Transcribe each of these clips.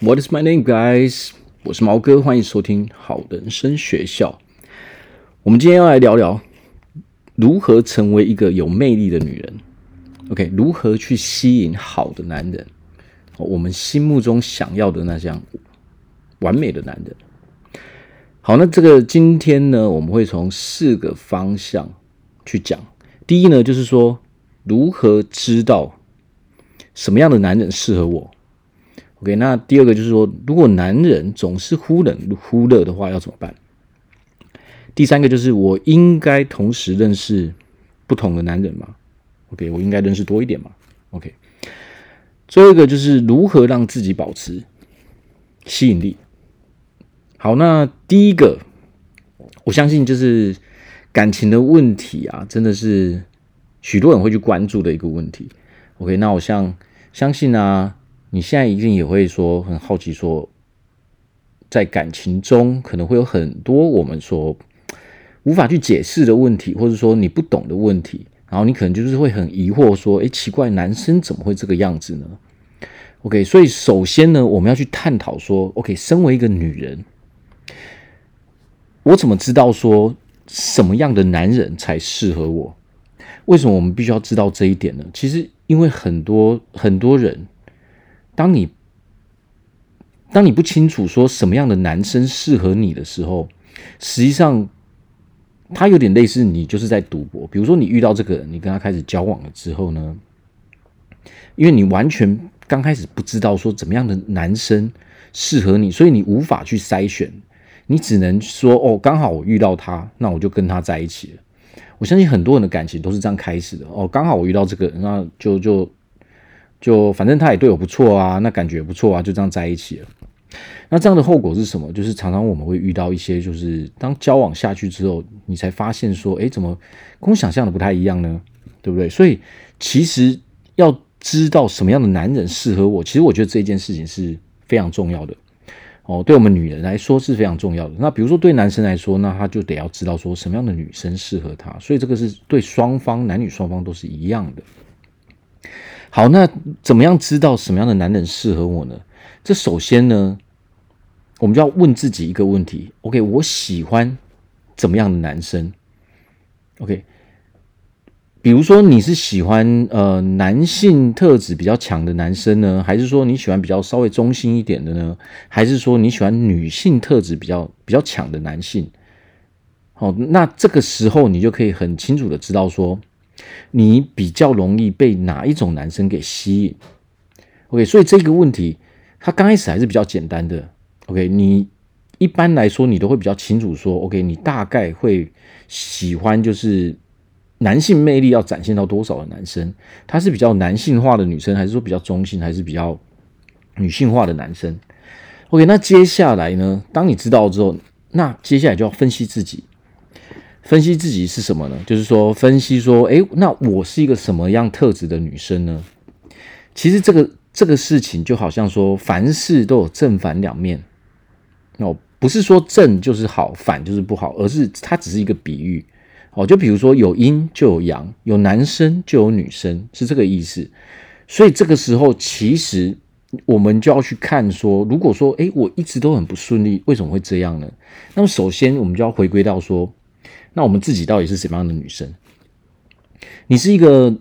What is my name, guys？我是毛哥，欢迎收听好人生学校。我们今天要来聊聊如何成为一个有魅力的女人。OK，如何去吸引好的男人？我们心目中想要的那样完美的男人。好，那这个今天呢，我们会从四个方向去讲。第一呢，就是说如何知道什么样的男人适合我。OK，那第二个就是说，如果男人总是忽冷忽热的话，要怎么办？第三个就是我应该同时认识不同的男人吗？OK，我应该认识多一点吗？OK，最后一个就是如何让自己保持吸引力。好，那第一个，我相信就是感情的问题啊，真的是许多人会去关注的一个问题。OK，那我像相信啊，你现在一定也会说很好奇，说在感情中可能会有很多我们说无法去解释的问题，或者说你不懂的问题，然后你可能就是会很疑惑说，诶，奇怪，男生怎么会这个样子呢？OK，所以首先呢，我们要去探讨说，OK，身为一个女人。我怎么知道说什么样的男人才适合我？为什么我们必须要知道这一点呢？其实，因为很多很多人，当你当你不清楚说什么样的男生适合你的时候，实际上他有点类似你就是在赌博。比如说，你遇到这个人，你跟他开始交往了之后呢，因为你完全刚开始不知道说怎么样的男生适合你，所以你无法去筛选。你只能说哦，刚好我遇到他，那我就跟他在一起了。我相信很多人的感情都是这样开始的哦。刚好我遇到这个，那就就就反正他也对我不错啊，那感觉也不错啊，就这样在一起了。那这样的后果是什么？就是常常我们会遇到一些，就是当交往下去之后，你才发现说，哎，怎么跟我想象的不太一样呢？对不对？所以其实要知道什么样的男人适合我，其实我觉得这件事情是非常重要的。哦，对我们女人来说是非常重要的。那比如说对男生来说，那他就得要知道说什么样的女生适合他。所以这个是对双方男女双方都是一样的。好，那怎么样知道什么样的男人适合我呢？这首先呢，我们就要问自己一个问题：OK，我喜欢怎么样的男生？OK。比如说，你是喜欢呃男性特质比较强的男生呢，还是说你喜欢比较稍微中性一点的呢？还是说你喜欢女性特质比较比较强的男性？好，那这个时候你就可以很清楚的知道说，你比较容易被哪一种男生给吸引。OK，所以这个问题它刚开始还是比较简单的。OK，你一般来说你都会比较清楚说，OK，你大概会喜欢就是。男性魅力要展现到多少的男生？他是比较男性化的女生，还是说比较中性，还是比较女性化的男生？OK，那接下来呢？当你知道之后，那接下来就要分析自己。分析自己是什么呢？就是说，分析说，诶，那我是一个什么样特质的女生呢？其实这个这个事情就好像说，凡事都有正反两面。哦，不是说正就是好，反就是不好，而是它只是一个比喻。哦，就比如说有阴就有阳，有男生就有女生，是这个意思。所以这个时候，其实我们就要去看说，如果说，诶，我一直都很不顺利，为什么会这样呢？那么首先，我们就要回归到说，那我们自己到底是什么样的女生？你是一个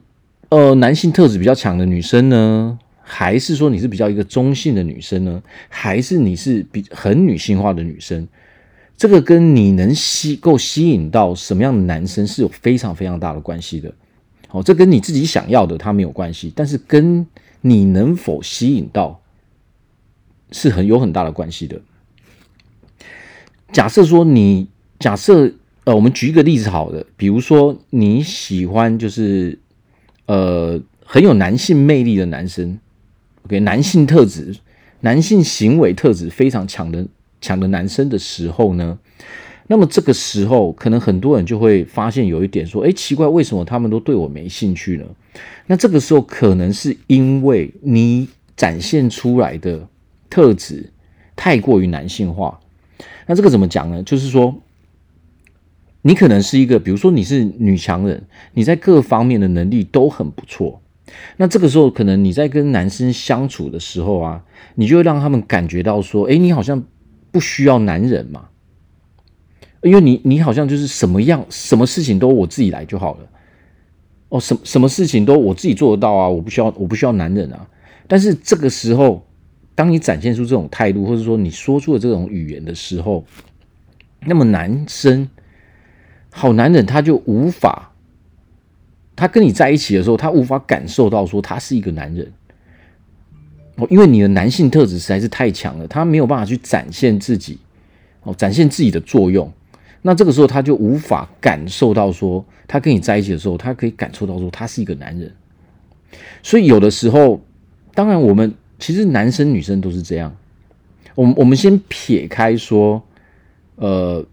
呃男性特质比较强的女生呢，还是说你是比较一个中性的女生呢？还是你是比很女性化的女生？这个跟你能吸够吸引到什么样的男生是有非常非常大的关系的。好，这跟你自己想要的他没有关系，但是跟你能否吸引到是很有很大的关系的。假设说你假设呃，我们举一个例子好的，比如说你喜欢就是呃很有男性魅力的男生，OK，男性特质、男性行为特质非常强的。强的男生的时候呢，那么这个时候可能很多人就会发现有一点说，诶，奇怪，为什么他们都对我没兴趣呢？那这个时候可能是因为你展现出来的特质太过于男性化。那这个怎么讲呢？就是说，你可能是一个，比如说你是女强人，你在各方面的能力都很不错那这个时候，可能你在跟男生相处的时候啊，你就会让他们感觉到说，诶，你好像不需要男人嘛，因为你你好像就是什么样，什么事情都我自己来就好了。哦，什什么事情都我自己做得到啊，我不需要我不需要男人啊。但是这个时候，当你展现出这种态度，或者说你说出了这种语言的时候，那么男生，好男人他就无法。他跟你在一起的时候，他无法感受到说他是一个男人哦，因为你的男性特质实在是太强了，他没有办法去展现自己哦，展现自己的作用。那这个时候他就无法感受到说，他跟你在一起的时候，他可以感受到说他是一个男人。所以有的时候，当然我们其实男生女生都是这样。我们我们先撇开说，呃，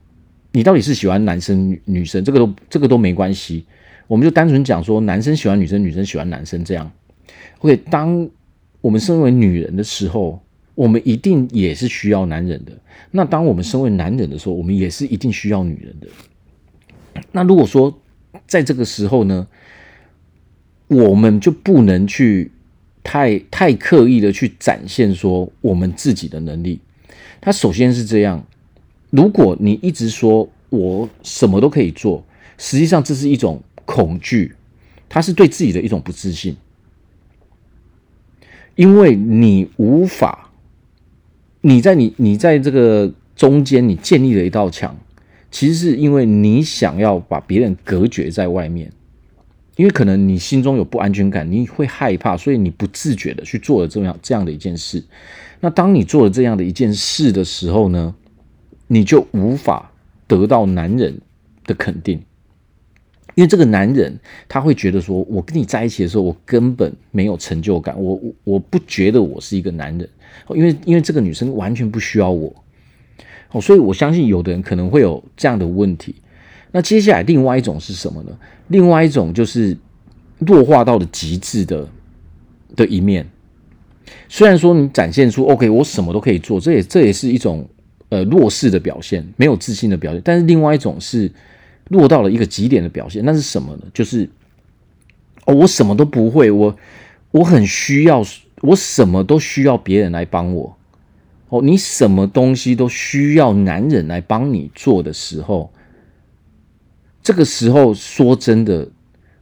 你到底是喜欢男生女女生，这个都这个都没关系。我们就单纯讲说，男生喜欢女生，女生喜欢男生这样。OK，当我们身为女人的时候，我们一定也是需要男人的。那当我们身为男人的时候，我们也是一定需要女人的。那如果说在这个时候呢，我们就不能去太太刻意的去展现说我们自己的能力。他首先是这样，如果你一直说我什么都可以做，实际上这是一种。恐惧，它是对自己的一种不自信，因为你无法，你在你你在这个中间，你建立了一道墙，其实是因为你想要把别人隔绝在外面，因为可能你心中有不安全感，你会害怕，所以你不自觉的去做了这样这样的一件事。那当你做了这样的一件事的时候呢，你就无法得到男人的肯定。因为这个男人他会觉得说，我跟你在一起的时候，我根本没有成就感，我我我不觉得我是一个男人，因为因为这个女生完全不需要我，哦，所以我相信有的人可能会有这样的问题。那接下来另外一种是什么呢？另外一种就是弱化到了极致的的一面。虽然说你展现出 OK，我什么都可以做，这也这也是一种呃弱势的表现，没有自信的表现。但是另外一种是。落到了一个极点的表现，那是什么呢？就是哦，我什么都不会，我我很需要，我什么都需要别人来帮我。哦，你什么东西都需要男人来帮你做的时候，这个时候说真的，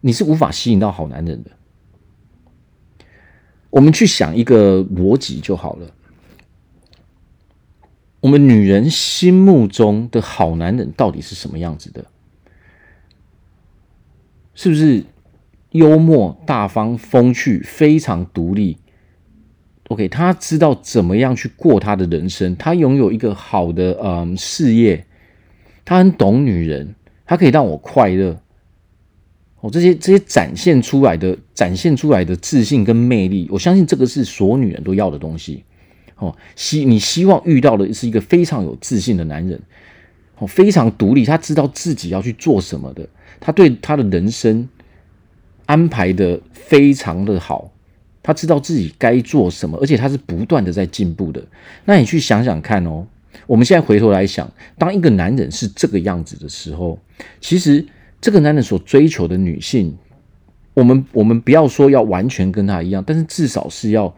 你是无法吸引到好男人的。我们去想一个逻辑就好了。我们女人心目中的好男人到底是什么样子的？是不是幽默、大方、风趣、非常独立？OK，他知道怎么样去过他的人生，他拥有一个好的嗯事业，他很懂女人，他可以让我快乐。哦，这些这些展现出来的、展现出来的自信跟魅力，我相信这个是所有女人都要的东西。哦，希你希望遇到的是一个非常有自信的男人，哦，非常独立，他知道自己要去做什么的。他对他的人生安排的非常的好，他知道自己该做什么，而且他是不断的在进步的。那你去想想看哦，我们现在回头来想，当一个男人是这个样子的时候，其实这个男人所追求的女性，我们我们不要说要完全跟他一样，但是至少是要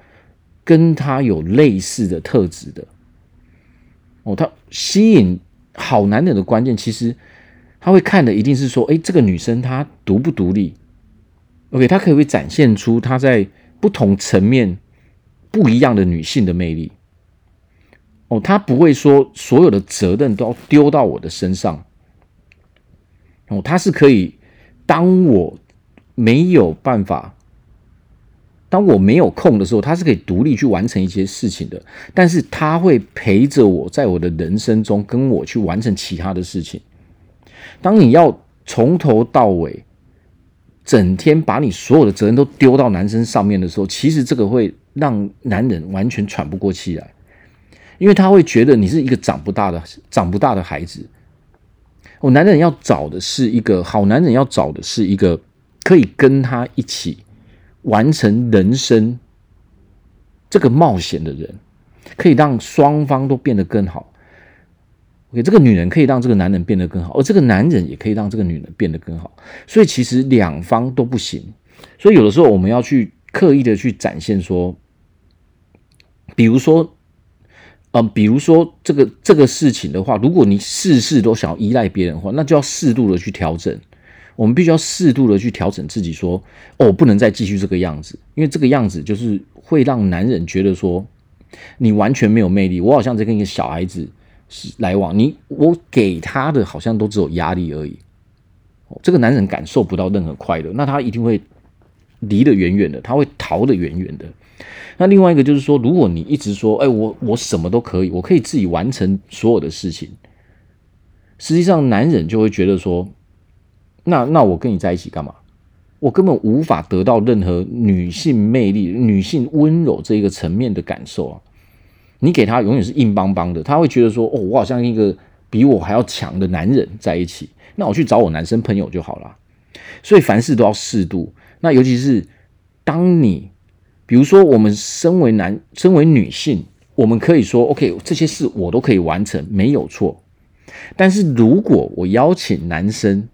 跟他有类似的特质的。哦，他吸引好男人的关键其实。他会看的一定是说，哎，这个女生她独不独立？OK，她可不可以展现出她在不同层面不一样的女性的魅力。哦，她不会说所有的责任都要丢到我的身上。哦，他是可以，当我没有办法，当我没有空的时候，他是可以独立去完成一些事情的。但是他会陪着我在我的人生中，跟我去完成其他的事情。当你要从头到尾，整天把你所有的责任都丢到男生上面的时候，其实这个会让男人完全喘不过气来，因为他会觉得你是一个长不大的、长不大的孩子。我男人要找的是一个好男人，要找的是一个可以跟他一起完成人生这个冒险的人，可以让双方都变得更好。OK，这个女人可以让这个男人变得更好，而这个男人也可以让这个女人变得更好。所以其实两方都不行。所以有的时候我们要去刻意的去展现说，比如说，嗯，比如说这个这个事情的话，如果你事事都想要依赖别人的话，那就要适度的去调整。我们必须要适度的去调整自己，说，哦，不能再继续这个样子，因为这个样子就是会让男人觉得说，你完全没有魅力，我好像在跟一个小孩子来往，你我给他的好像都只有压力而已。这个男人感受不到任何快乐，那他一定会离得远远的，他会逃得远远的。那另外一个就是说，如果你一直说，哎，我我什么都可以，我可以自己完成所有的事情，实际上男人就会觉得说，那那我跟你在一起干嘛？我根本无法得到任何女性魅力、女性温柔这一个层面的感受啊！你给他永远是硬邦邦的，他会觉得说，哦，我好像一个比我还要强的男人在一起。那我去找我男生朋友就好了，所以凡事都要适度。那尤其是当你，比如说我们身为男，身为女性，我们可以说 OK，这些事我都可以完成，没有错。但是如果我邀请男生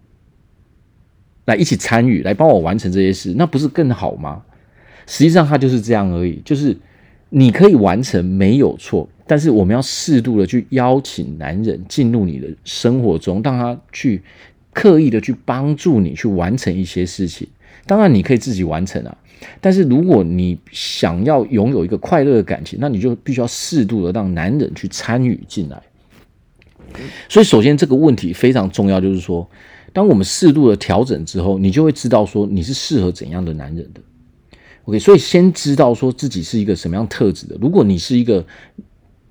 来一起参与，来帮我完成这些事，那不是更好吗？实际上，他就是这样而已，就是你可以完成，没有错。但是我们要适度的去邀请男人进入你的生活中，让他去刻意的去帮助你去完成一些事情。当然你可以自己完成啊，但是如果你想要拥有一个快乐的感情，那你就必须要适度的让男人去参与进来。所以首先这个问题非常重要，就是说，当我们适度的调整之后，你就会知道说你是适合怎样的男人的。OK，所以先知道说自己是一个什么样特质的。如果你是一个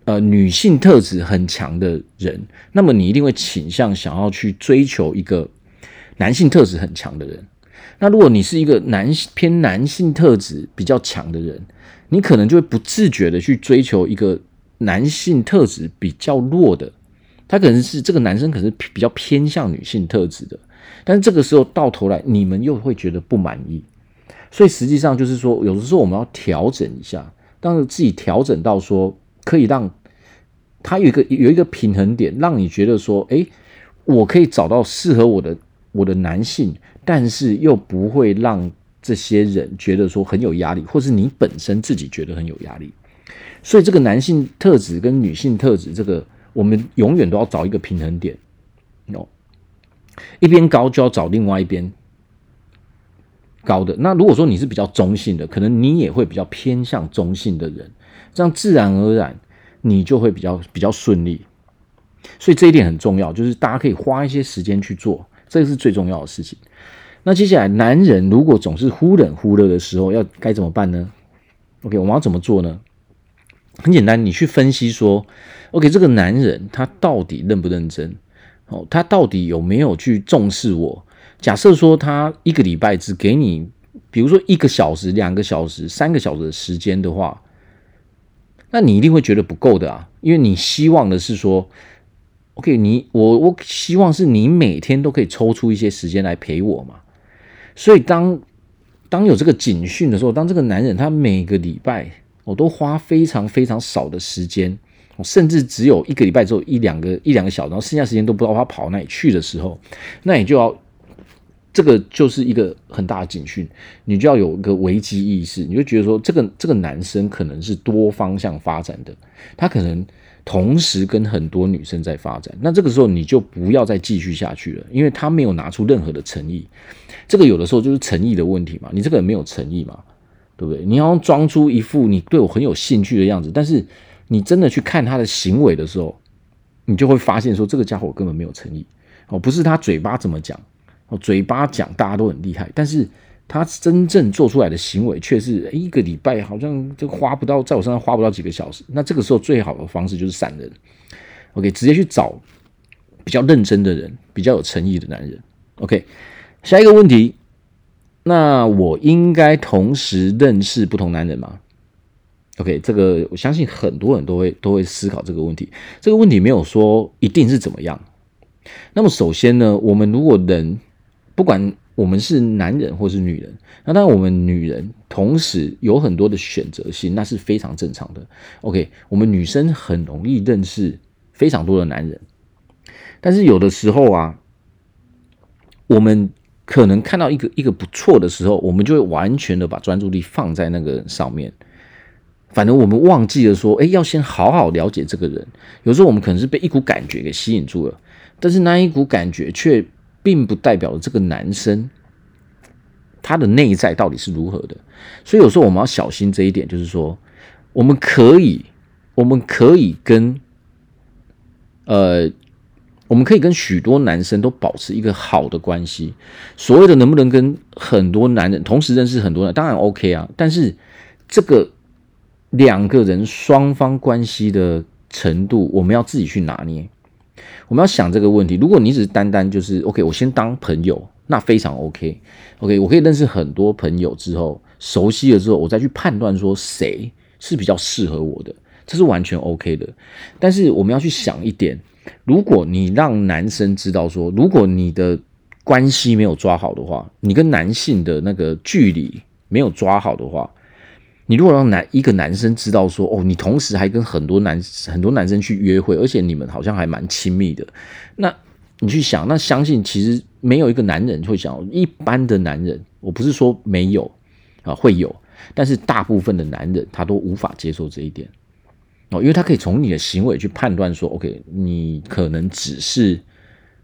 呃，女性特质很强的人，那么你一定会倾向想要去追求一个男性特质很强的人。那如果你是一个男性偏男性特质比较强的人，你可能就会不自觉的去追求一个男性特质比较弱的。他可能是这个男生，可能是比较偏向女性特质的。但是这个时候到头来，你们又会觉得不满意。所以实际上就是说，有的时候我们要调整一下，当自己调整到说可以让。他有一个有一个平衡点，让你觉得说，诶，我可以找到适合我的我的男性，但是又不会让这些人觉得说很有压力，或是你本身自己觉得很有压力。所以这个男性特质跟女性特质，这个我们永远都要找一个平衡点。哦，一边高就要找另外一边高的。那如果说你是比较中性的，可能你也会比较偏向中性的人，这样自然而然。你就会比较比较顺利，所以这一点很重要，就是大家可以花一些时间去做，这个是最重要的事情。那接下来，男人如果总是忽冷忽热的时候，要该怎么办呢？OK，我们要怎么做呢？很简单，你去分析说，OK，这个男人他到底认不认真？哦，他到底有没有去重视我？假设说他一个礼拜只给你，比如说一个小时、两个小时、三个小时的时间的话。那你一定会觉得不够的啊，因为你希望的是说，OK，你我我希望是你每天都可以抽出一些时间来陪我嘛。所以当当有这个警讯的时候，当这个男人他每个礼拜我都花非常非常少的时间，甚至只有一个礼拜只有一两个一两个小时，然后剩下时间都不知道他跑哪里去的时候，那你就要。这个就是一个很大的警讯，你就要有一个危机意识，你就觉得说，这个这个男生可能是多方向发展的，他可能同时跟很多女生在发展，那这个时候你就不要再继续下去了，因为他没有拿出任何的诚意，这个有的时候就是诚意的问题嘛，你这个人没有诚意嘛，对不对？你要装出一副你对我很有兴趣的样子，但是你真的去看他的行为的时候，你就会发现说，这个家伙根本没有诚意哦，不是他嘴巴怎么讲哦。嘴巴讲大家都很厉害，但是他真正做出来的行为却是一个礼拜好像就花不到，在我身上花不到几个小时。那这个时候最好的方式就是闪人，OK，直接去找比较认真的人，比较有诚意的男人。OK，下一个问题，那我应该同时认识不同男人吗？OK，这个我相信很多人都会都会思考这个问题。这个问题没有说一定是怎么样。那么首先呢，我们如果人不管我们是男人或是女人，那当然我们女人同时有很多的选择性，那是非常正常的。OK，我们女生很容易认识非常多的男人，但是有的时候啊，我们可能看到一个一个不错的时候，我们就会完全的把专注力放在那个人上面。反正我们忘记了说，哎，要先好好了解这个人。有时候我们可能是被一股感觉给吸引住了，但是那一股感觉却并不代表了这个男生他的内在到底是如何的。所以有时候我们要小心这一点，就是说，我们可以，我们可以跟，呃。我们可以跟许多男生都保持一个好的关系。所谓的能不能跟很多男人同时认识很多人，当然 OK 啊。但是这个两个人双方关系的程度，我们要自己去拿捏。我们要想这个问题。如果你只是单单就是 OK，我先当朋友，那非常 OK。OK，我可以认识很多朋友之后，熟悉了之后，我再去判断说谁是比较适合我的，这是完全 OK 的。但是我们要去想一点。如果你让男生知道说，如果你的关系没有抓好的话，你跟男性的那个距离没有抓好的话，你如果让男一个男生知道说，哦，你同时还跟很多男很多男生去约会，而且你们好像还蛮亲密的，那你去想，那相信其实没有一个男人会想，一般的男人，我不是说没有啊，会有，但是大部分的男人他都无法接受这一点。哦，因为他可以从你的行为去判断说，OK，你可能只是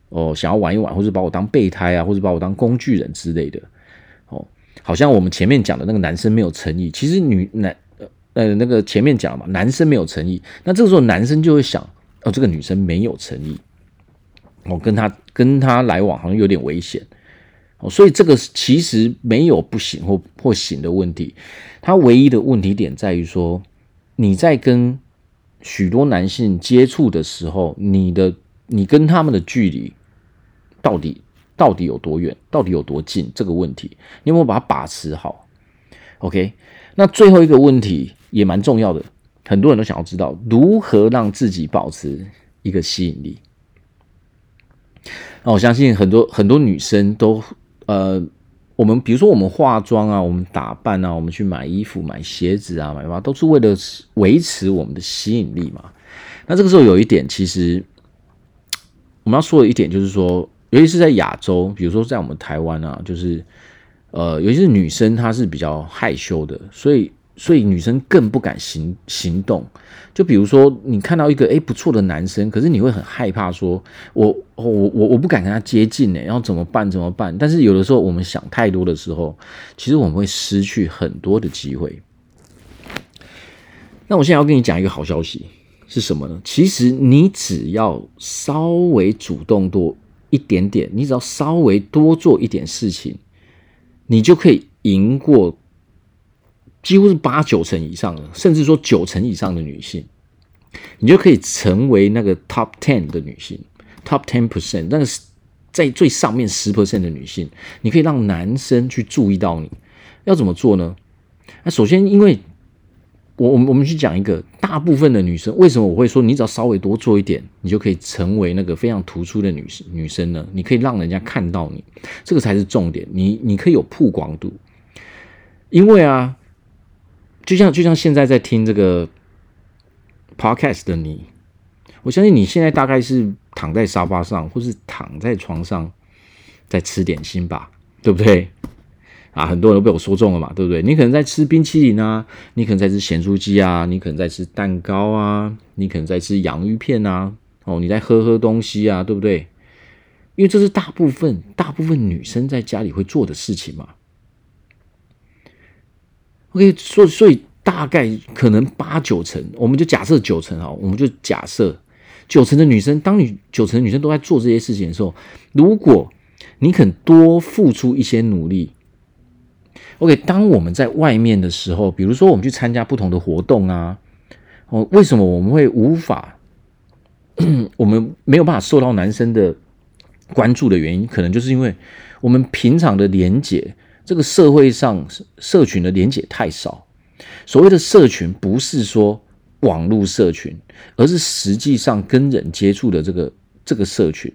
哦想要玩一玩，或者把我当备胎啊，或者把我当工具人之类的。哦，好像我们前面讲的那个男生没有诚意，其实女男呃那个前面讲了嘛，男生没有诚意，那这个时候男生就会想，哦，这个女生没有诚意，我、跟他跟他来往好像有点危险。哦，所以这个其实没有不行或或行的问题，他唯一的问题点在于说你在跟许多男性接触的时候，你的你跟他们的距离到底到底有多远，到底有多近？这个问题，你有没有把它把持好？OK，那最后一个问题也蛮重要的，很多人都想要知道如何让自己保持一个吸引力。那我相信很多很多女生都呃。我们比如说，我们化妆啊，我们打扮啊，我们去买衣服、买鞋子啊，买什么，都是为了维持我们的吸引力嘛。那这个时候有一点，其实我们要说的一点就是说，尤其是在亚洲，比如说在我们台湾啊，就是呃，尤其是女生，她是比较害羞的，所以。所以女生更不敢行行动，就比如说你看到一个诶不错的男生，可是你会很害怕说，我我我我不敢跟他接近呢，然后怎么办？怎么办？但是有的时候我们想太多的时候，其实我们会失去很多的机会。那我现在要跟你讲一个好消息是什么呢？其实你只要稍微主动多一点点，你只要稍微多做一点事情，你就可以赢过。几乎是八九成以上的，甚至说九成以上的女性，你就可以成为那个 top ten 的女性，top ten percent，那个在最上面十 percent 的女性，你可以让男生去注意到你。要怎么做呢？那首先，因为我我们我们去讲一个，大部分的女生为什么我会说，你只要稍微多做一点，你就可以成为那个非常突出的女女生呢？你可以让人家看到你，这个才是重点。你你可以有曝光度，因为啊。就像就像现在在听这个 podcast 的你，我相信你现在大概是躺在沙发上，或是躺在床上，在吃点心吧，对不对？啊，很多人都被我说中了嘛，对不对？你可能在吃冰淇淋啊，你可能在吃咸酥鸡啊，你可能在吃蛋糕啊，你可能在吃洋芋片啊，哦，你在喝喝东西啊，对不对？因为这是大部分大部分女生在家里会做的事情嘛。OK，所以所以大概可能八九成，我们就假设九成哈，我们就假设九成的女生，当你九成的女生都在做这些事情的时候，如果你肯多付出一些努力，OK，当我们在外面的时候，比如说我们去参加不同的活动啊，哦，为什么我们会无法，我们没有办法受到男生的关注的原因，可能就是因为我们平常的连接。这个社会上社群的连接太少。所谓的社群，不是说网络社群，而是实际上跟人接触的这个这个社群。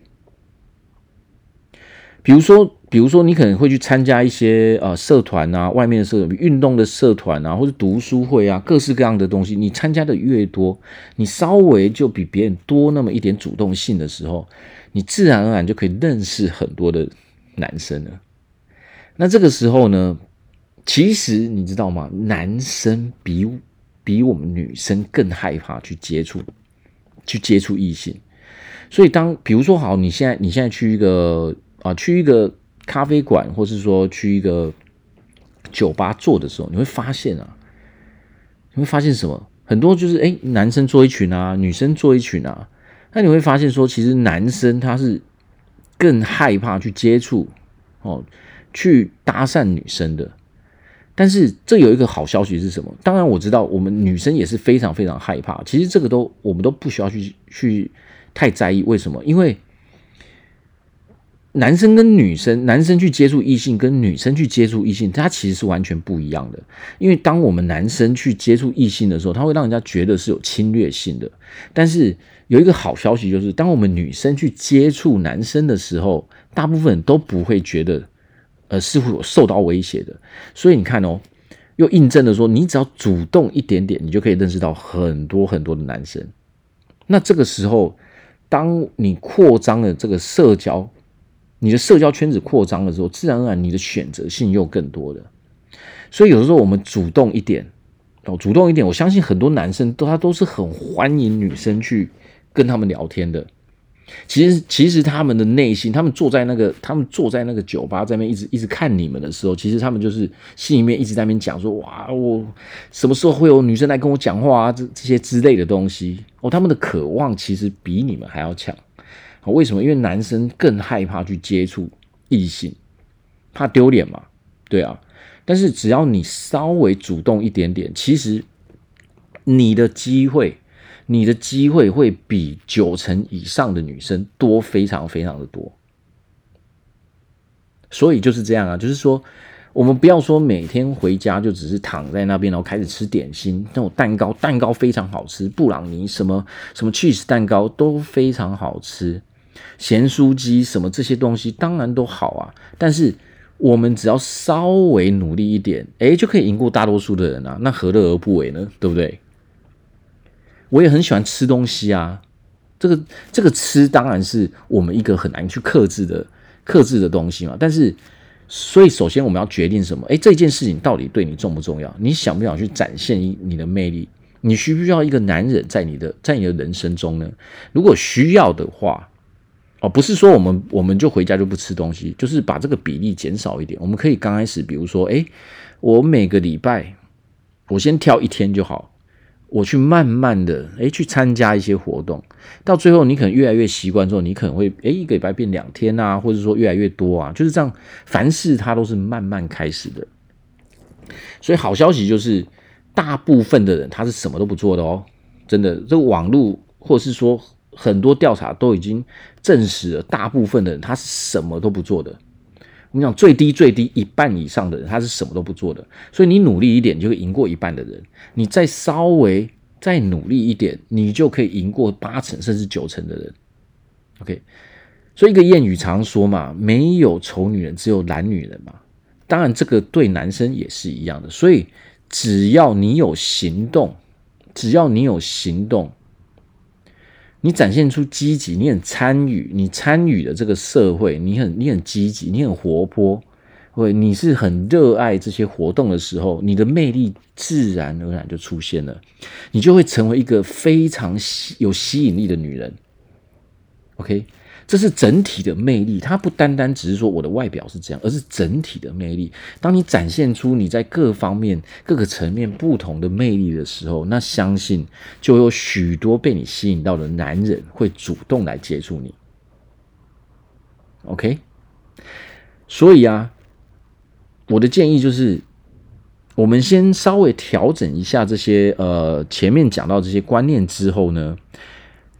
比如说，比如说，你可能会去参加一些呃社团啊，外面的社团、运动的社团啊，或者读书会啊，各式各样的东西。你参加的越多，你稍微就比别人多那么一点主动性的时候，你自然而然就可以认识很多的男生了。那这个时候呢，其实你知道吗？男生比比我们女生更害怕去接触，去接触异性。所以当比如说好，你现在你现在去一个啊，去一个咖啡馆，或是说去一个酒吧坐的时候，你会发现啊，你会发现什么？很多就是哎，男生坐一群啊，女生坐一群啊。那你会发现说，其实男生他是更害怕去接触哦，去搭讪女生的。但是这有一个好消息是什么？当然我知道，我们女生也是非常非常害怕。其实这个都我们都不需要去去太在意。为什么？因为。男生跟女生，男生去接触异性，跟女生去接触异性，它其实是完全不一样的。因为当我们男生去接触异性的时候，他会让人家觉得是有侵略性的。但是有一个好消息就是，当我们女生去接触男生的时候，大部分都不会觉得，呃，似乎有受到威胁的。所以你看哦，又印证了说，你只要主动一点点，你就可以认识到很多很多的男生。那这个时候，当你扩张了这个社交。你的社交圈子扩张的时候，自然而然你的选择性又更多了。所以有的时候我们主动一点哦，主动一点，我相信很多男生都他都是很欢迎女生去跟他们聊天的。其实其实他们的内心，他们坐在那个他们坐在那个酒吧在那边一直一直看你们的时候，其实他们就是心里面一直在那边讲说：哇，我什么时候会有女生来跟我讲话啊？这这些之类的东西哦，他们的渴望其实比你们还要强。为什么？因为男生更害怕去接触异性，怕丢脸嘛，对啊。但是只要你稍微主动一点点，其实你的机会，你的机会会比九成以上的女生多，非常非常的多。所以就是这样啊，就是说，我们不要说每天回家就只是躺在那边，然后开始吃点心，那种蛋糕，蛋糕非常好吃，布朗尼什么什么 cheese 蛋糕都非常好吃。咸酥鸡什么这些东西当然都好啊，但是我们只要稍微努力一点，诶，就可以赢过大多数的人啊，那何乐而不为呢？对不对？我也很喜欢吃东西啊，这个这个吃当然是我们一个很难去克制的克制的东西嘛。但是，所以首先我们要决定什么？诶，这件事情到底对你重不重要？你想不想去展现你的魅力？你需不需要一个男人在你的在你的人生中呢？如果需要的话。哦，不是说我们我们就回家就不吃东西，就是把这个比例减少一点。我们可以刚开始，比如说，诶，我每个礼拜我先挑一天就好，我去慢慢的诶去参加一些活动，到最后你可能越来越习惯之后，你可能会诶一个礼拜变两天啊，或者说越来越多啊，就是这样。凡事它都是慢慢开始的，所以好消息就是，大部分的人他是什么都不做的哦，真的，这个网络或者是说。很多调查都已经证实了，大部分的人他是什么都不做的。我们讲最低最低一半以上的人，他是什么都不做的。所以你努力一点，就会赢过一半的人；你再稍微再努力一点，你就可以赢过八成甚至九成的人。OK，所以一个谚语常说嘛，没有丑女人，只有懒女人嘛。当然，这个对男生也是一样的。所以只要你有行动，只要你有行动。你展现出积极，你很参与，你参与了这个社会，你很你很积极，你很活泼，或你是很热爱这些活动的时候，你的魅力自然而然就出现了，你就会成为一个非常有吸引力的女人。OK。这是整体的魅力，它不单单只是说我的外表是这样，而是整体的魅力。当你展现出你在各方面、各个层面不同的魅力的时候，那相信就有许多被你吸引到的男人会主动来接触你。OK，所以啊，我的建议就是，我们先稍微调整一下这些呃前面讲到这些观念之后呢。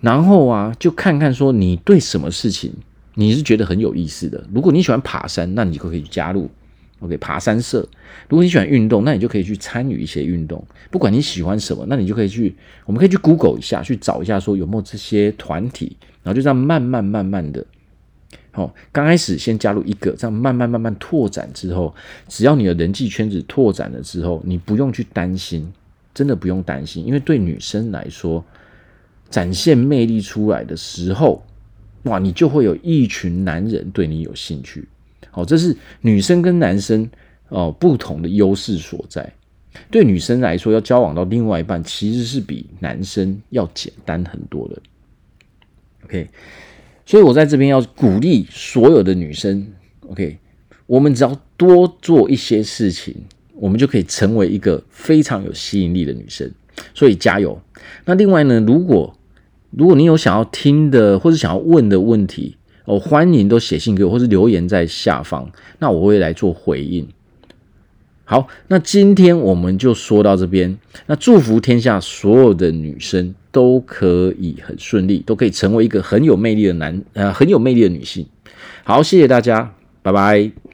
然后啊，就看看说你对什么事情你是觉得很有意思的。如果你喜欢爬山，那你就可以加入 OK 爬山社。如果你喜欢运动，那你就可以去参与一些运动。不管你喜欢什么，那你就可以去，我们可以去 Google 一下，去找一下说有没有这些团体。然后就这样慢慢慢慢的，好，刚开始先加入一个，这样慢慢慢慢拓展之后，只要你的人际圈子拓展了之后，你不用去担心，真的不用担心，因为对女生来说。展现魅力出来的时候，哇，你就会有一群男人对你有兴趣。好，这是女生跟男生哦不同的优势所在。对女生来说，要交往到另外一半，其实是比男生要简单很多的。OK，所以我在这边要鼓励所有的女生，OK，我们只要多做一些事情，我们就可以成为一个非常有吸引力的女生。所以加油！那另外呢，如果如果你有想要听的或者想要问的问题哦，欢迎都写信给我，或是留言在下方，那我会来做回应。好，那今天我们就说到这边。那祝福天下所有的女生都可以很顺利，都可以成为一个很有魅力的男，呃，很有魅力的女性。好，谢谢大家，拜拜。